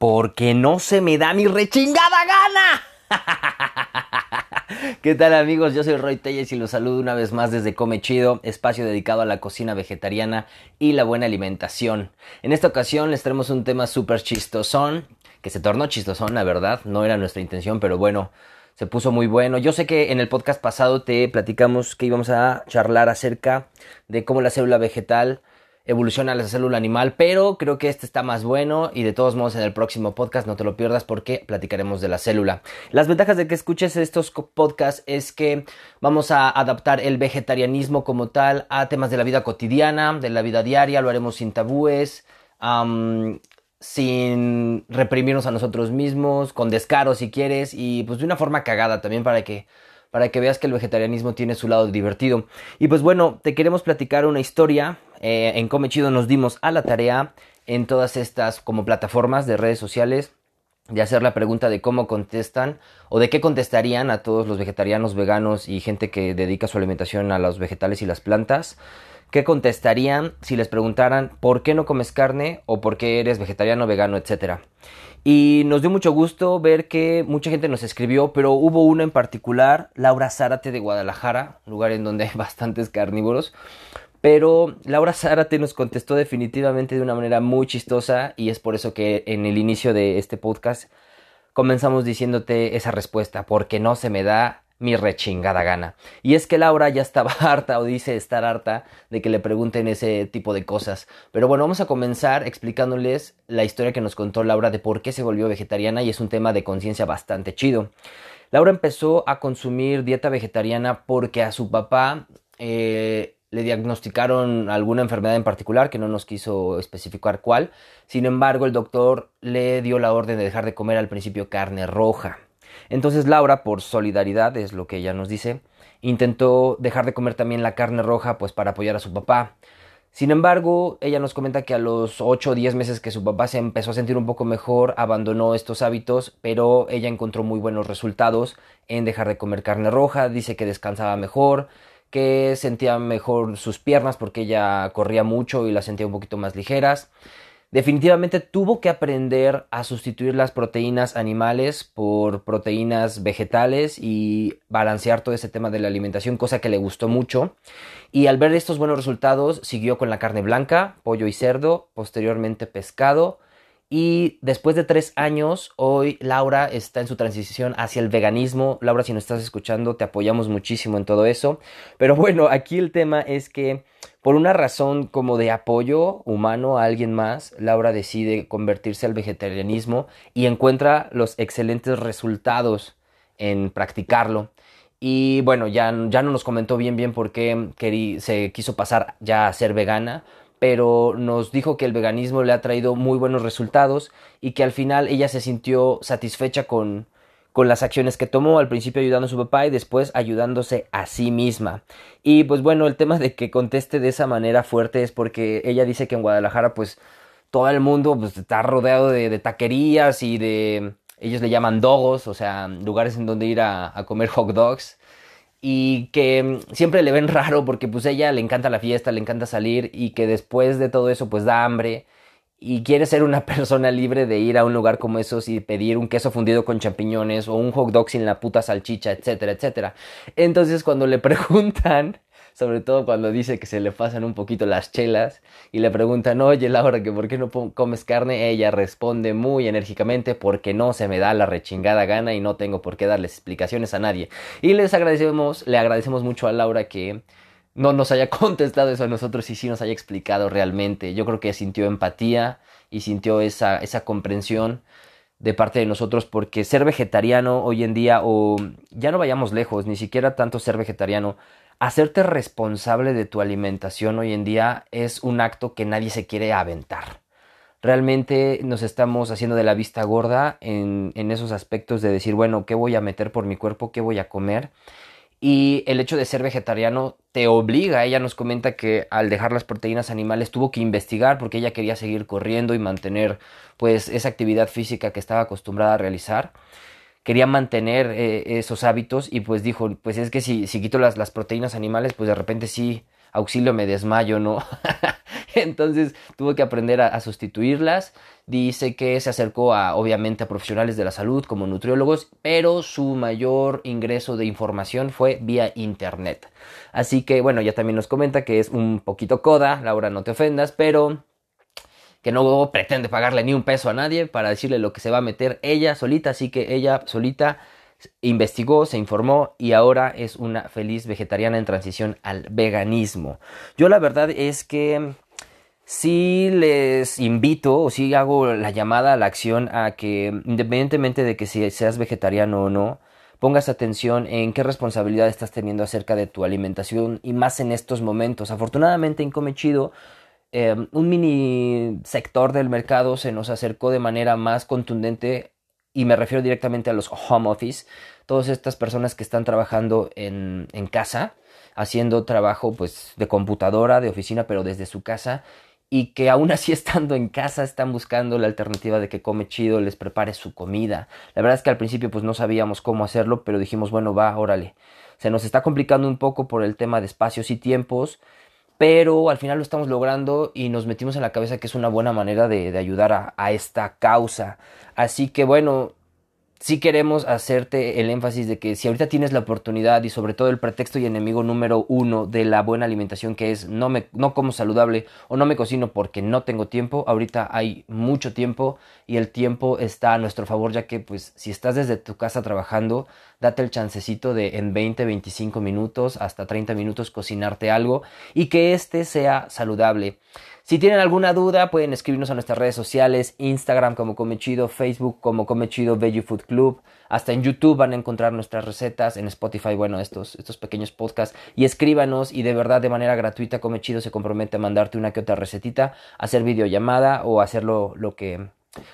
porque no se me da mi rechingada gana. ¿Qué tal amigos? Yo soy Roy Telles y los saludo una vez más desde Come Chido, espacio dedicado a la cocina vegetariana y la buena alimentación. En esta ocasión les traemos un tema súper chistosón, que se tornó chistosón, la verdad, no era nuestra intención, pero bueno, se puso muy bueno. Yo sé que en el podcast pasado te platicamos que íbamos a charlar acerca de cómo la célula vegetal evoluciona la célula animal, pero creo que este está más bueno y de todos modos en el próximo podcast no te lo pierdas porque platicaremos de la célula. Las ventajas de que escuches estos podcasts es que vamos a adaptar el vegetarianismo como tal a temas de la vida cotidiana, de la vida diaria, lo haremos sin tabúes, sin reprimirnos a nosotros mismos, con descaro si quieres y pues de una forma cagada también para que para que veas que el vegetarianismo tiene su lado divertido. Y pues bueno, te queremos platicar una historia. Eh, en Come Chido nos dimos a la tarea en todas estas como plataformas de redes sociales de hacer la pregunta de cómo contestan o de qué contestarían a todos los vegetarianos, veganos y gente que dedica su alimentación a los vegetales y las plantas. ¿Qué contestarían si les preguntaran por qué no comes carne o por qué eres vegetariano, vegano, etcétera? Y nos dio mucho gusto ver que mucha gente nos escribió, pero hubo uno en particular, Laura Zárate de Guadalajara, lugar en donde hay bastantes carnívoros. Pero Laura Zárate nos contestó definitivamente de una manera muy chistosa y es por eso que en el inicio de este podcast comenzamos diciéndote esa respuesta, porque no se me da mi rechingada gana. Y es que Laura ya estaba harta o dice estar harta de que le pregunten ese tipo de cosas. Pero bueno, vamos a comenzar explicándoles la historia que nos contó Laura de por qué se volvió vegetariana y es un tema de conciencia bastante chido. Laura empezó a consumir dieta vegetariana porque a su papá eh, le diagnosticaron alguna enfermedad en particular que no nos quiso especificar cuál. Sin embargo, el doctor le dio la orden de dejar de comer al principio carne roja. Entonces Laura, por solidaridad, es lo que ella nos dice, intentó dejar de comer también la carne roja pues para apoyar a su papá. Sin embargo, ella nos comenta que a los 8 o 10 meses que su papá se empezó a sentir un poco mejor, abandonó estos hábitos, pero ella encontró muy buenos resultados en dejar de comer carne roja, dice que descansaba mejor, que sentía mejor sus piernas porque ella corría mucho y las sentía un poquito más ligeras. Definitivamente tuvo que aprender a sustituir las proteínas animales por proteínas vegetales y balancear todo ese tema de la alimentación, cosa que le gustó mucho. Y al ver estos buenos resultados, siguió con la carne blanca, pollo y cerdo, posteriormente pescado. Y después de tres años, hoy Laura está en su transición hacia el veganismo. Laura, si nos estás escuchando, te apoyamos muchísimo en todo eso. Pero bueno, aquí el tema es que por una razón como de apoyo humano a alguien más, Laura decide convertirse al vegetarianismo y encuentra los excelentes resultados en practicarlo. Y bueno, ya, ya no nos comentó bien bien por qué se quiso pasar ya a ser vegana, pero nos dijo que el veganismo le ha traído muy buenos resultados y que al final ella se sintió satisfecha con, con las acciones que tomó, al principio ayudando a su papá y después ayudándose a sí misma. Y pues bueno, el tema de que conteste de esa manera fuerte es porque ella dice que en Guadalajara pues todo el mundo pues, está rodeado de, taquerías y de... Ellos le llaman dogos, o sea, lugares en donde ir a, a comer hot dogs y que siempre le ven raro porque pues ella le encanta la fiesta, le encanta salir y que después de todo eso pues da hambre y quiere ser una persona libre de ir a un lugar como esos y pedir un queso fundido con champiñones o un hot dog sin la puta salchicha, etcétera, etcétera. Entonces cuando le preguntan, sobre todo cuando dice que se le pasan un poquito las chelas y le preguntan, oye Laura, que por qué no comes carne, ella responde muy enérgicamente, porque no se me da la rechingada gana y no tengo por qué darles explicaciones a nadie. Y les agradecemos, le agradecemos mucho a Laura que no nos haya contestado eso a nosotros y sí nos haya explicado realmente. Yo creo que sintió empatía y sintió esa, esa comprensión de parte de nosotros porque ser vegetariano hoy en día o ya no vayamos lejos, ni siquiera tanto ser vegetariano, hacerte responsable de tu alimentación hoy en día es un acto que nadie se quiere aventar. Realmente nos estamos haciendo de la vista gorda en, esos aspectos de decir, bueno, ¿qué voy a meter por mi cuerpo? ¿Qué voy a comer? Y el hecho de ser vegetariano te obliga, ella nos comenta que al dejar las proteínas animales tuvo que investigar porque ella quería seguir corriendo y mantener pues esa actividad física que estaba acostumbrada a realizar. Quería mantener eh, esos hábitos y pues dijo, pues es que si, si quito las, las proteínas animales pues de repente sí, auxilio me desmayo, ¿no? Entonces tuvo que aprender a, sustituirlas. Dice que se acercó a, obviamente, a profesionales de la salud como nutriólogos, pero su mayor ingreso de información fue vía internet. Así que, bueno, ya también nos comenta que es un poquito coda, Laura, no te ofendas, pero que no pretende pagarle ni un peso a nadie para decirle lo que se va a meter ella solita, así que ella solita investigó, se informó y ahora es una feliz vegetariana en transición al veganismo. Yo la verdad es que sí les invito o sí hago la llamada a la acción a que independientemente de que seas vegetariano o no, pongas atención en qué responsabilidad estás teniendo acerca de tu alimentación y más en estos momentos. Afortunadamente en Comechido eh, un mini sector del mercado se nos acercó de manera más contundente y me refiero directamente a los home office, todas estas personas que están trabajando en, en casa, haciendo trabajo pues de computadora, de oficina, pero desde su casa y que aún así estando en casa están buscando la alternativa de que come chido, les prepare su comida. La verdad es que al principio pues no sabíamos cómo hacerlo, pero dijimos, bueno, va, órale. Se nos está complicando un poco por el tema de espacios y tiempos, pero al final lo estamos logrando y nos metimos en la cabeza que es una buena manera de, ayudar a, esta causa. Así que bueno, sí queremos hacerte el énfasis de que si ahorita tienes la oportunidad y sobre todo el pretexto y enemigo número uno de la buena alimentación que es no me no como saludable o no me cocino porque no tengo tiempo, ahorita hay mucho tiempo y el tiempo está a nuestro favor ya que pues si estás desde tu casa trabajando, date el chancecito de en 20, 25 minutos hasta 30 minutos cocinarte algo y que este sea saludable. Si tienen alguna duda, pueden escribirnos a nuestras redes sociales, Instagram como Comechido, Facebook como Comechido Veggie Food Club. Hasta en YouTube van a encontrar nuestras recetas, en Spotify, bueno, estos, estos pequeños podcasts. Y escríbanos y de verdad de manera gratuita Comechido se compromete a mandarte una que otra recetita, hacer videollamada o hacerlo lo que,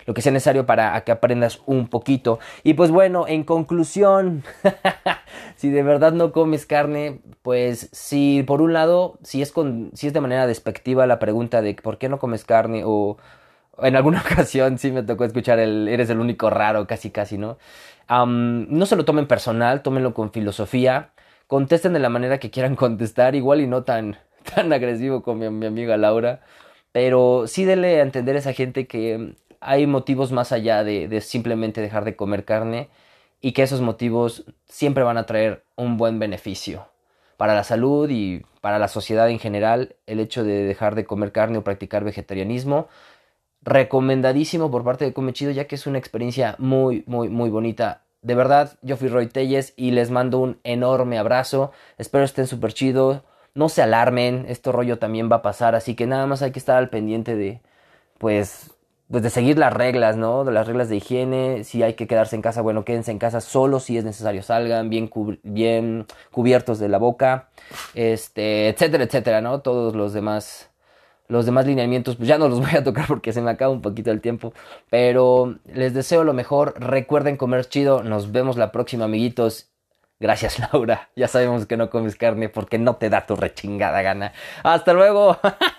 lo que sea necesario para que aprendas un poquito. Y pues bueno, en conclusión, si de verdad no comes carne, pues si por un lado, si es, con, si es de manera despectiva la pregunta de por qué no comes carne o en alguna ocasión sí me tocó escuchar el eres el único raro, casi casi, ¿no? no se lo tomen personal, tómenlo con filosofía, contesten de la manera que quieran contestar, igual y no tan, tan agresivo como mi, mi amiga Laura, pero sí dele a entender a esa gente que hay motivos más allá de, simplemente dejar de comer carne y que esos motivos siempre van a traer un buen beneficio para la salud y para la sociedad en general. El hecho de dejar de comer carne o practicar vegetarianismo, recomendadísimo por parte de Comechido ya que es una experiencia muy, muy, muy bonita. De verdad, yo fui Roy Telles y les mando un enorme abrazo. Espero estén súper chidos. No se alarmen, esto rollo también va a pasar, así que nada más hay que estar al pendiente de, pues, pues de seguir las reglas, ¿no? De las reglas de higiene, si hay que quedarse en casa, bueno, quédense en casa solo si es necesario, salgan bien, bien cubiertos de la boca, este, etcétera, etcétera, ¿no? Todos los demás, los demás lineamientos, pues ya no los voy a tocar porque se me acaba un poquito el tiempo, pero les deseo lo mejor, recuerden comer chido, nos vemos la próxima, amiguitos. Gracias, Laura. Ya sabemos que no comes carne porque no te da tu rechingada gana. Hasta luego.